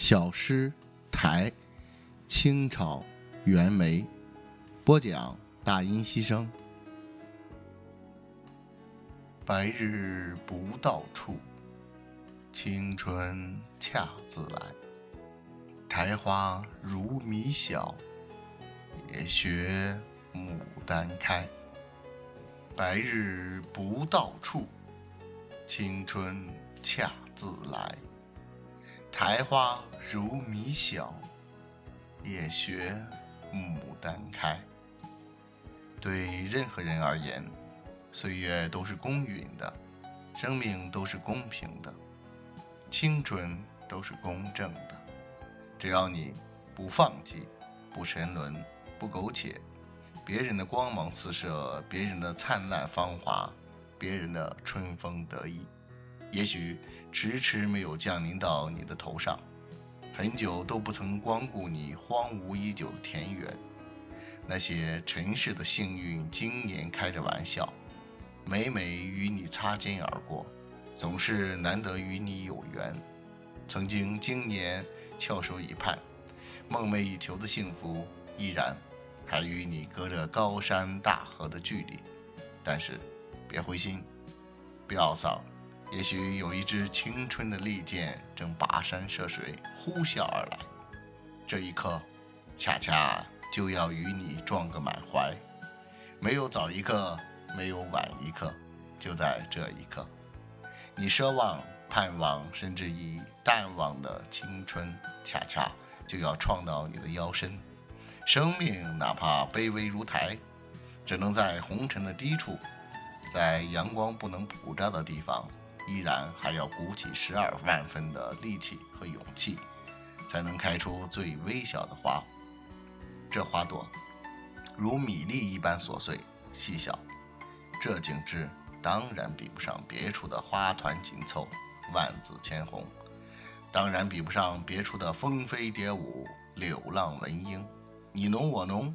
小诗台，清朝袁枚播讲。大音希声。白日不到处，青春恰自来。苔花如米小，也学牡丹开。白日不到处，青春恰自来。苔花如米小，也学牡丹开。对任何人而言，岁月都是公允的，生命都是公平的，青春都是公正的。只要你不放弃，不沉沦，不苟且，别人的光芒四射，别人的灿烂芳华，别人的春风得意，也许迟迟没有降临到你的头上，很久都不曾光顾你荒芜已久的田园。那些尘世的幸运，今年开着玩笑，每每与你擦肩而过，总是难得与你有缘。曾经今年翘首以盼，梦寐以求的幸福，依然还与你隔着高山大河的距离。但是，别灰心，别懊丧，也许有一支青春的利箭正跋山涉水，呼啸而来。这一刻，恰恰。就要与你撞个满怀，没有早一刻，没有晚一刻，就在这一刻，你奢望、盼望，甚至已淡忘的青春，恰恰就要撞到你的腰身。生命哪怕卑微如苔，只能在红尘的低处，在阳光不能普照的地方，依然还要鼓起十二万分的力气和勇气，才能开出最微小的花。这花朵如米粒一般琐碎细小，这景致当然比不上别处的花团锦凑、万紫千红，当然比不上别处的蜂飞蝶舞、柳浪闻莺，你侬我侬，